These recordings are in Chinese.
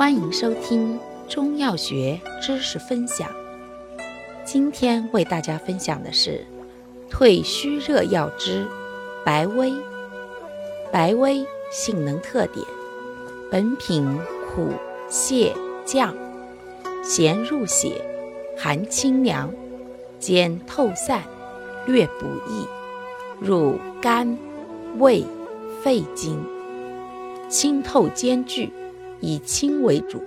欢迎收听中药学知识分享。今天为大家分享的是退虚热药之白薇。白薇性能特点：本品苦泻降，咸入血，寒清凉，兼透散，略补益，入肝、胃、肺经，清透兼具。以清为主，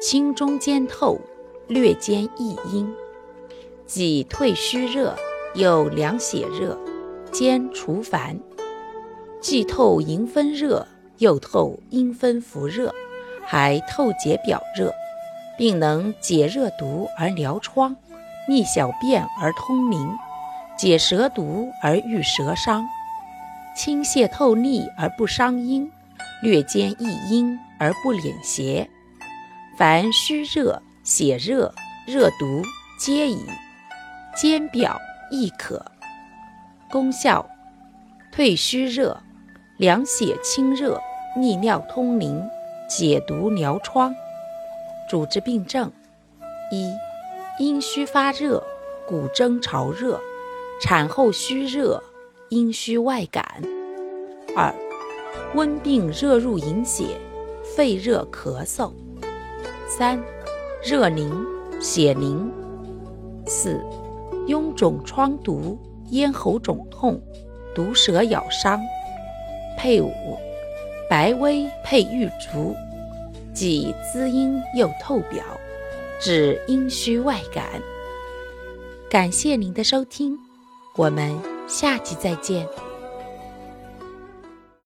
清中兼透，略兼益阴，既退虚热，又凉血热，兼除烦，既透营分热，又透阴分伏热，还透解表热，并能解热毒而疗疮，逆小便而通淋，解舌毒而愈舌伤，清泻透腻而不伤阴。略兼益阴而不敛邪，凡虚热、血热、热毒皆宜，兼表亦可。功效：退虚热，凉血清热，利尿通淋，解毒疗疮。主治病症：一、阴虚发热，骨蒸潮热，产后虚热，阴虚外感；二、温病热入营血，肺热咳嗽；三、热凝血凝；四、臃肿疮毒、咽喉肿痛、毒蛇咬伤。配伍：白薇配玉竹，既滋阴又透表，治阴虚外感。感谢您的收听，我们下期再见。